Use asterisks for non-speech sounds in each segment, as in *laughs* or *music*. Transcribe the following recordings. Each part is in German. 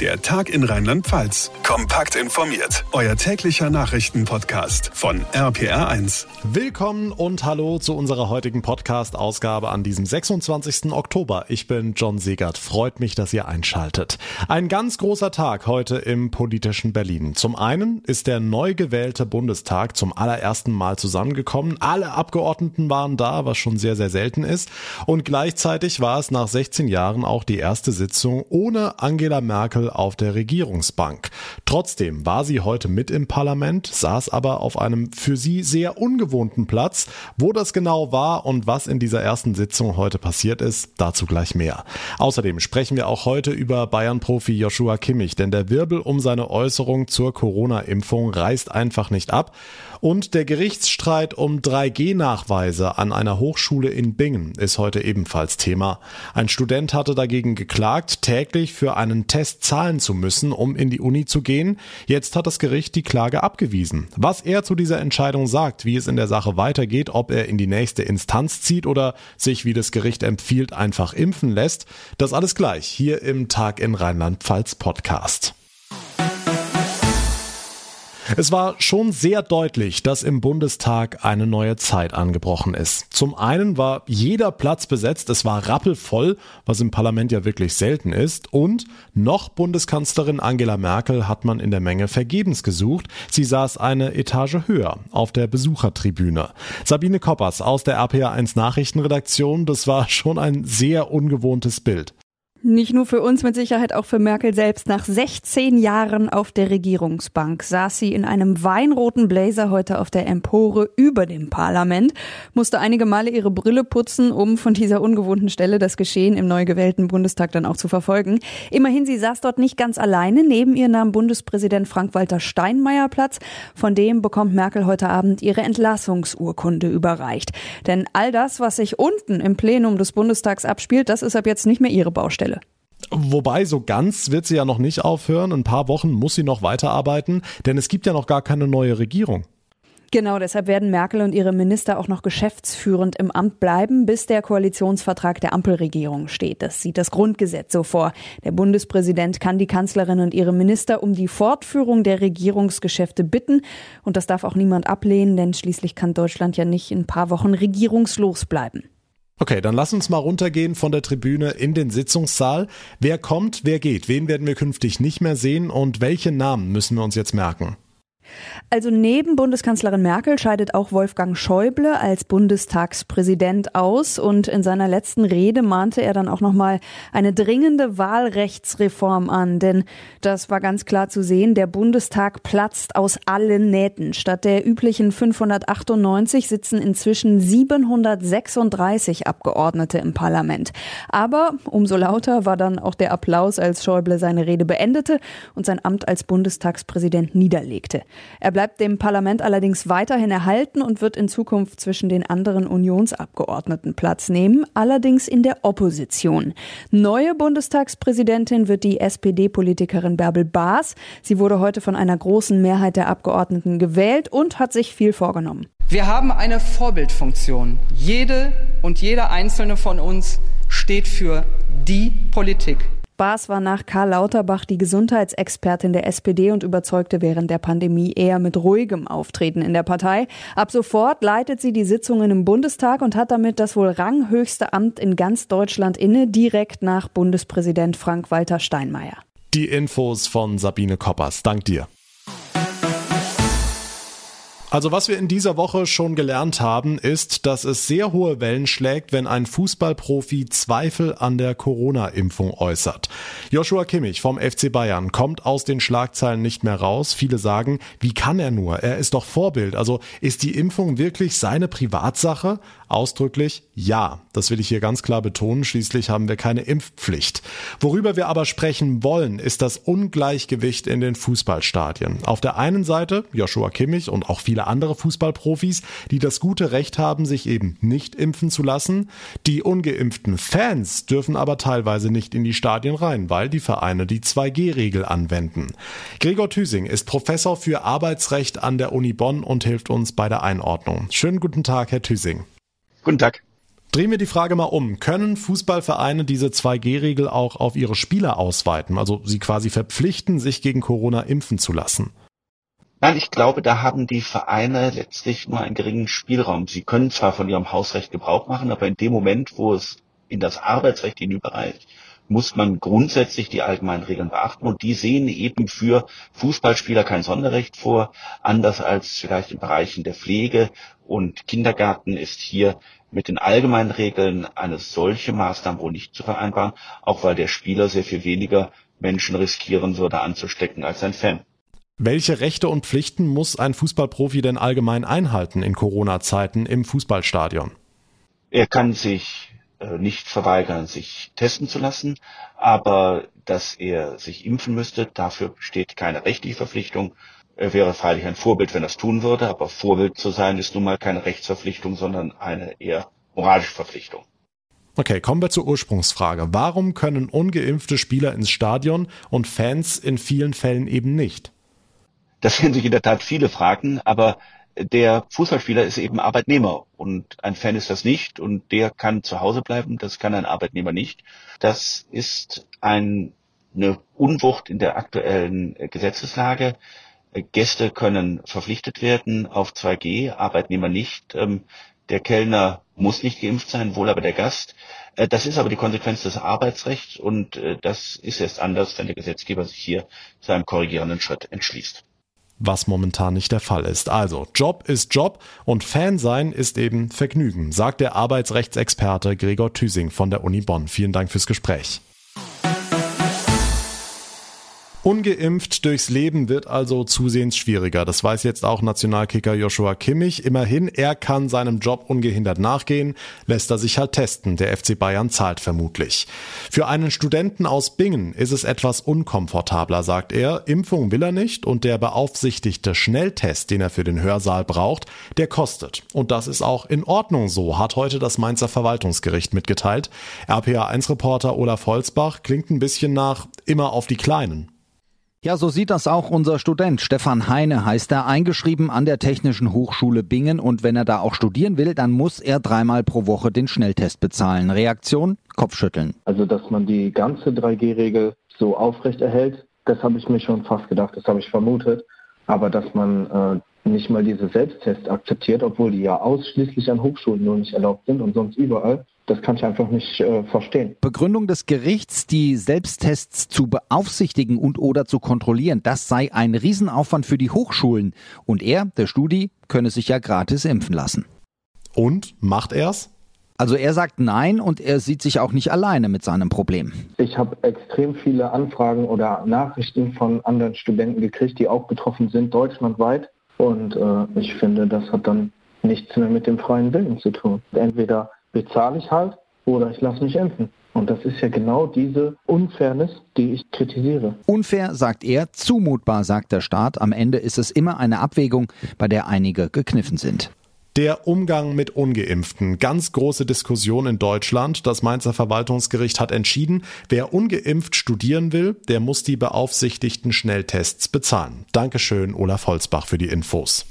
Der Tag in Rheinland-Pfalz. Kompakt informiert. Euer täglicher Nachrichtenpodcast von RPR1. Willkommen und hallo zu unserer heutigen Podcast-Ausgabe an diesem 26. Oktober. Ich bin John Segert. Freut mich, dass ihr einschaltet. Ein ganz großer Tag heute im politischen Berlin. Zum einen ist der neu gewählte Bundestag zum allerersten Mal zusammengekommen. Alle Abgeordneten waren da, was schon sehr, sehr selten ist. Und gleichzeitig war es nach 16 Jahren auch die erste Sitzung ohne Angela Merkel Merkel auf der Regierungsbank. Trotzdem war sie heute mit im Parlament, saß aber auf einem für sie sehr ungewohnten Platz. Wo das genau war und was in dieser ersten Sitzung heute passiert ist, dazu gleich mehr. Außerdem sprechen wir auch heute über Bayern-Profi Joshua Kimmich, denn der Wirbel um seine Äußerung zur Corona-Impfung reißt einfach nicht ab. Und der Gerichtsstreit um 3G-Nachweise an einer Hochschule in Bingen ist heute ebenfalls Thema. Ein Student hatte dagegen geklagt, täglich für einen Test zahlen zu müssen, um in die Uni zu gehen. Jetzt hat das Gericht die Klage abgewiesen. Was er zu dieser Entscheidung sagt, wie es in der Sache weitergeht, ob er in die nächste Instanz zieht oder sich, wie das Gericht empfiehlt, einfach impfen lässt, das alles gleich hier im Tag in Rheinland-Pfalz Podcast. Es war schon sehr deutlich, dass im Bundestag eine neue Zeit angebrochen ist. Zum einen war jeder Platz besetzt, es war rappelvoll, was im Parlament ja wirklich selten ist, und noch Bundeskanzlerin Angela Merkel hat man in der Menge vergebens gesucht. Sie saß eine Etage höher auf der Besuchertribüne. Sabine Koppers aus der RPA1 Nachrichtenredaktion, das war *laughs* schon ein sehr ungewohntes Bild. Nicht nur für uns, mit Sicherheit auch für Merkel selbst. Nach 16 Jahren auf der Regierungsbank saß sie in einem weinroten Blazer heute auf der Empore über dem Parlament, musste einige Male ihre Brille putzen, um von dieser ungewohnten Stelle das Geschehen im neu gewählten Bundestag dann auch zu verfolgen. Immerhin, sie saß dort nicht ganz alleine. Neben ihr nahm Bundespräsident Frank-Walter Steinmeier Platz. Von dem bekommt Merkel heute Abend ihre Entlassungsurkunde überreicht. Denn all das, was sich unten im Plenum des Bundestags abspielt, das ist ab jetzt nicht mehr ihre Baustelle. Wobei, so ganz wird sie ja noch nicht aufhören. Ein paar Wochen muss sie noch weiterarbeiten, denn es gibt ja noch gar keine neue Regierung. Genau, deshalb werden Merkel und ihre Minister auch noch geschäftsführend im Amt bleiben, bis der Koalitionsvertrag der Ampelregierung steht. Das sieht das Grundgesetz so vor. Der Bundespräsident kann die Kanzlerin und ihre Minister um die Fortführung der Regierungsgeschäfte bitten. Und das darf auch niemand ablehnen, denn schließlich kann Deutschland ja nicht in ein paar Wochen regierungslos bleiben. Okay, dann lass uns mal runtergehen von der Tribüne in den Sitzungssaal. Wer kommt, wer geht? Wen werden wir künftig nicht mehr sehen und welche Namen müssen wir uns jetzt merken? Also neben Bundeskanzlerin Merkel scheidet auch Wolfgang Schäuble als Bundestagspräsident aus und in seiner letzten Rede mahnte er dann auch nochmal eine dringende Wahlrechtsreform an, denn das war ganz klar zu sehen, der Bundestag platzt aus allen Nähten. Statt der üblichen 598 sitzen inzwischen 736 Abgeordnete im Parlament. Aber umso lauter war dann auch der Applaus, als Schäuble seine Rede beendete und sein Amt als Bundestagspräsident niederlegte. Er bleibt dem Parlament allerdings weiterhin erhalten und wird in Zukunft zwischen den anderen Unionsabgeordneten Platz nehmen, allerdings in der Opposition. Neue Bundestagspräsidentin wird die SPD-Politikerin Bärbel Baas. Sie wurde heute von einer großen Mehrheit der Abgeordneten gewählt und hat sich viel vorgenommen. Wir haben eine Vorbildfunktion. Jede und jeder einzelne von uns steht für die Politik. Baas war nach Karl Lauterbach die Gesundheitsexpertin der SPD und überzeugte während der Pandemie eher mit ruhigem Auftreten in der Partei. Ab sofort leitet sie die Sitzungen im Bundestag und hat damit das wohl ranghöchste Amt in ganz Deutschland inne, direkt nach Bundespräsident Frank-Walter Steinmeier. Die Infos von Sabine Koppers. Dank dir. Also was wir in dieser Woche schon gelernt haben, ist, dass es sehr hohe Wellen schlägt, wenn ein Fußballprofi Zweifel an der Corona-Impfung äußert. Joshua Kimmich vom FC Bayern kommt aus den Schlagzeilen nicht mehr raus. Viele sagen, wie kann er nur? Er ist doch Vorbild. Also ist die Impfung wirklich seine Privatsache? Ausdrücklich ja. Das will ich hier ganz klar betonen. Schließlich haben wir keine Impfpflicht. Worüber wir aber sprechen wollen, ist das Ungleichgewicht in den Fußballstadien. Auf der einen Seite Joshua Kimmich und auch viele andere Fußballprofis, die das gute Recht haben, sich eben nicht impfen zu lassen. Die ungeimpften Fans dürfen aber teilweise nicht in die Stadien rein, weil die Vereine die 2G-Regel anwenden. Gregor Thüsing ist Professor für Arbeitsrecht an der Uni Bonn und hilft uns bei der Einordnung. Schönen guten Tag, Herr Thüsing. Guten Tag. Drehen wir die Frage mal um. Können Fußballvereine diese 2G-Regel auch auf ihre Spieler ausweiten, also sie quasi verpflichten, sich gegen Corona impfen zu lassen? Nein, ich glaube, da haben die Vereine letztlich nur einen geringen Spielraum. Sie können zwar von ihrem Hausrecht Gebrauch machen, aber in dem Moment, wo es in das Arbeitsrecht hinüberreicht, muss man grundsätzlich die allgemeinen Regeln beachten. Und die sehen eben für Fußballspieler kein Sonderrecht vor, anders als vielleicht in Bereichen der Pflege und Kindergarten ist hier mit den allgemeinen Regeln eine solche Maßnahme wohl nicht zu vereinbaren, auch weil der Spieler sehr viel weniger Menschen riskieren würde anzustecken als ein Fan. Welche Rechte und Pflichten muss ein Fußballprofi denn allgemein einhalten in Corona-Zeiten im Fußballstadion? Er kann sich nicht verweigern, sich testen zu lassen, aber dass er sich impfen müsste, dafür besteht keine rechtliche Verpflichtung. Er wäre freilich ein Vorbild, wenn er es tun würde, aber Vorbild zu sein ist nun mal keine Rechtsverpflichtung, sondern eine eher moralische Verpflichtung. Okay, kommen wir zur Ursprungsfrage. Warum können ungeimpfte Spieler ins Stadion und Fans in vielen Fällen eben nicht? Das werden sich in der Tat viele fragen, aber der Fußballspieler ist eben Arbeitnehmer und ein Fan ist das nicht und der kann zu Hause bleiben, das kann ein Arbeitnehmer nicht. Das ist ein, eine Unwucht in der aktuellen Gesetzeslage. Gäste können verpflichtet werden auf 2G, Arbeitnehmer nicht. Ähm, der Kellner muss nicht geimpft sein, wohl aber der Gast. Äh, das ist aber die Konsequenz des Arbeitsrechts und äh, das ist erst anders, wenn der Gesetzgeber sich hier zu einem korrigierenden Schritt entschließt was momentan nicht der Fall ist. Also, Job ist Job und Fan sein ist eben Vergnügen, sagt der Arbeitsrechtsexperte Gregor Thüsing von der Uni Bonn. Vielen Dank fürs Gespräch. Ungeimpft durchs Leben wird also zusehends schwieriger. Das weiß jetzt auch Nationalkicker Joshua Kimmich. Immerhin, er kann seinem Job ungehindert nachgehen, lässt er sich halt testen. Der FC Bayern zahlt vermutlich. Für einen Studenten aus Bingen ist es etwas unkomfortabler, sagt er. Impfung will er nicht und der beaufsichtigte Schnelltest, den er für den Hörsaal braucht, der kostet. Und das ist auch in Ordnung so, hat heute das Mainzer Verwaltungsgericht mitgeteilt. RPA1-Reporter Olaf Holzbach klingt ein bisschen nach immer auf die Kleinen. Ja, so sieht das auch unser Student. Stefan Heine heißt er, eingeschrieben an der Technischen Hochschule Bingen. Und wenn er da auch studieren will, dann muss er dreimal pro Woche den Schnelltest bezahlen. Reaktion? Kopfschütteln. Also, dass man die ganze 3G-Regel so aufrecht erhält, das habe ich mir schon fast gedacht, das habe ich vermutet. Aber dass man äh, nicht mal diese Selbsttests akzeptiert, obwohl die ja ausschließlich an Hochschulen nur nicht erlaubt sind und sonst überall. Das kann ich einfach nicht äh, verstehen. Begründung des Gerichts, die Selbsttests zu beaufsichtigen und oder zu kontrollieren, das sei ein Riesenaufwand für die Hochschulen. Und er, der Studi, könne sich ja gratis impfen lassen. Und macht er's? Also er sagt nein und er sieht sich auch nicht alleine mit seinem Problem. Ich habe extrem viele Anfragen oder Nachrichten von anderen Studenten gekriegt, die auch betroffen sind, deutschlandweit. Und äh, ich finde, das hat dann nichts mehr mit dem freien Willen zu tun. Entweder bezahle ich halt oder ich lasse mich impfen. Und das ist ja genau diese Unfairness, die ich kritisiere. Unfair, sagt er, zumutbar, sagt der Staat. Am Ende ist es immer eine Abwägung, bei der einige gekniffen sind. Der Umgang mit ungeimpften. Ganz große Diskussion in Deutschland. Das Mainzer Verwaltungsgericht hat entschieden, wer ungeimpft studieren will, der muss die beaufsichtigten Schnelltests bezahlen. Dankeschön, Olaf Holzbach, für die Infos.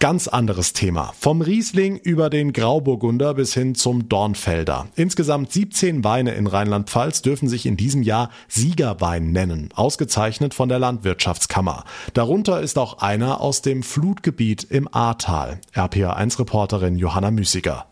Ganz anderes Thema. Vom Riesling über den Grauburgunder bis hin zum Dornfelder. Insgesamt 17 Weine in Rheinland-Pfalz dürfen sich in diesem Jahr Siegerwein nennen, ausgezeichnet von der Landwirtschaftskammer. Darunter ist auch einer aus dem Flutgebiet im Ahrtal. RPA1-Reporterin Johanna Müßiger.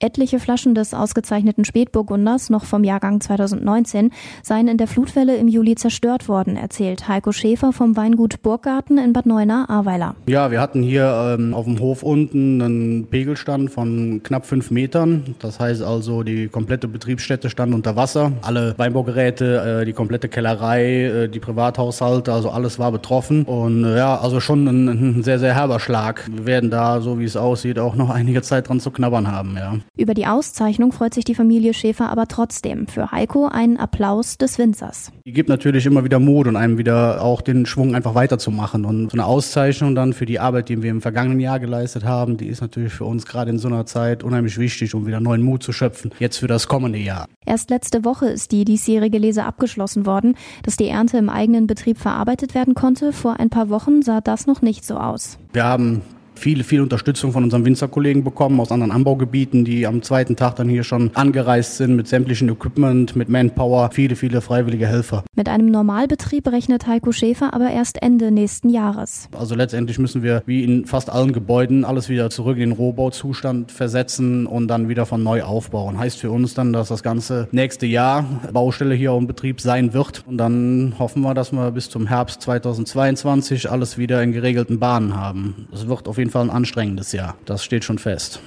Etliche Flaschen des ausgezeichneten Spätburgunders, noch vom Jahrgang 2019, seien in der Flutwelle im Juli zerstört worden, erzählt Heiko Schäfer vom Weingut Burggarten in Bad Neuenahr-Ahrweiler. Ja, wir hatten hier ähm, auf dem Hof unten einen Pegelstand von knapp fünf Metern. Das heißt also, die komplette Betriebsstätte stand unter Wasser. Alle Weinbaugeräte, äh, die komplette Kellerei, äh, die Privathaushalte, also alles war betroffen. Und äh, ja, also schon ein, ein sehr, sehr herber Schlag. Wir werden da, so wie es aussieht, auch noch einige Zeit dran zu knabbern haben, ja. Über die Auszeichnung freut sich die Familie Schäfer aber trotzdem. Für Heiko einen Applaus des Winzers. Die gibt natürlich immer wieder Mut und einem wieder auch den Schwung einfach weiterzumachen. Und so eine Auszeichnung dann für die Arbeit, die wir im vergangenen Jahr geleistet haben, die ist natürlich für uns gerade in so einer Zeit unheimlich wichtig, um wieder neuen Mut zu schöpfen. Jetzt für das kommende Jahr. Erst letzte Woche ist die diesjährige Lese abgeschlossen worden. Dass die Ernte im eigenen Betrieb verarbeitet werden konnte, vor ein paar Wochen sah das noch nicht so aus. Wir haben Viel, viel Unterstützung von unseren Winzerkollegen bekommen aus anderen Anbaugebieten, die am zweiten Tag dann hier schon angereist sind mit sämtlichen Equipment, mit Manpower. Viele, viele freiwillige Helfer. Mit einem Normalbetrieb rechnet Heiko Schäfer aber erst Ende nächsten Jahres. Also letztendlich müssen wir wie in fast allen Gebäuden alles wieder zurück in den Rohbauzustand versetzen und dann wieder von neu aufbauen. Heißt für uns dann, dass das ganze nächste Jahr Baustelle hier im Betrieb sein wird. Und dann hoffen wir, dass wir bis zum Herbst 2022 alles wieder in geregelten Bahnen haben. Es wird auf jeden Fall ein anstrengendes Jahr. Das steht schon fest.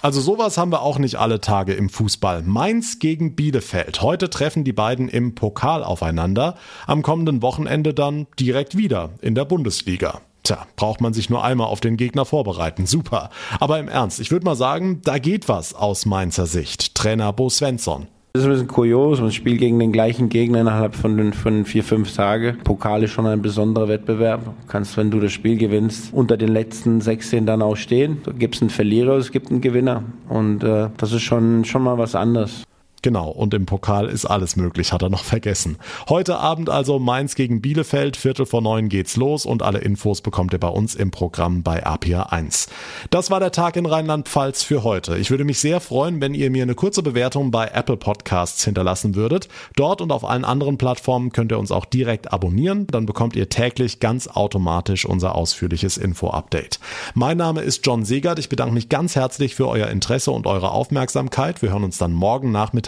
Also sowas haben wir auch nicht alle Tage im Fußball. Mainz gegen Bielefeld. Heute treffen die beiden im Pokal aufeinander. Am kommenden Wochenende dann direkt wieder in der Bundesliga. Tja, braucht man sich nur einmal auf den Gegner vorbereiten. Super. Aber im Ernst, ich würde mal sagen, da geht was aus Mainzer Sicht. Trainer Bo Svensson. Das ist ein bisschen kurios. Man spielt gegen den gleichen Gegner innerhalb von, von vier, fünf Tagen. Pokal ist schon ein besonderer Wettbewerb. Du kannst, wenn du das Spiel gewinnst, unter den letzten 16 dann auch stehen. Da gibt es einen Verlierer, es gibt einen Gewinner. Und äh, das ist schon, schon mal was anderes. Genau, und im Pokal ist alles möglich, hat er noch *laughs* vergessen. Heute Abend also Mainz gegen Bielefeld, Viertel vor neun geht's los und alle Infos bekommt ihr bei uns im Programm bei APA 1. Das war der Tag in Rheinland-Pfalz für heute. Ich würde mich sehr freuen, wenn ihr mir eine kurze Bewertung bei Apple Podcasts hinterlassen würdet. Dort und auf allen anderen Plattformen könnt ihr uns auch direkt abonnieren, dann bekommt ihr täglich ganz automatisch unser ausführliches Info-Update. Mein Name ist John Segert, ich bedanke mich ganz herzlich für euer Interesse und eure Aufmerksamkeit. Wir hören uns dann morgen Nachmittag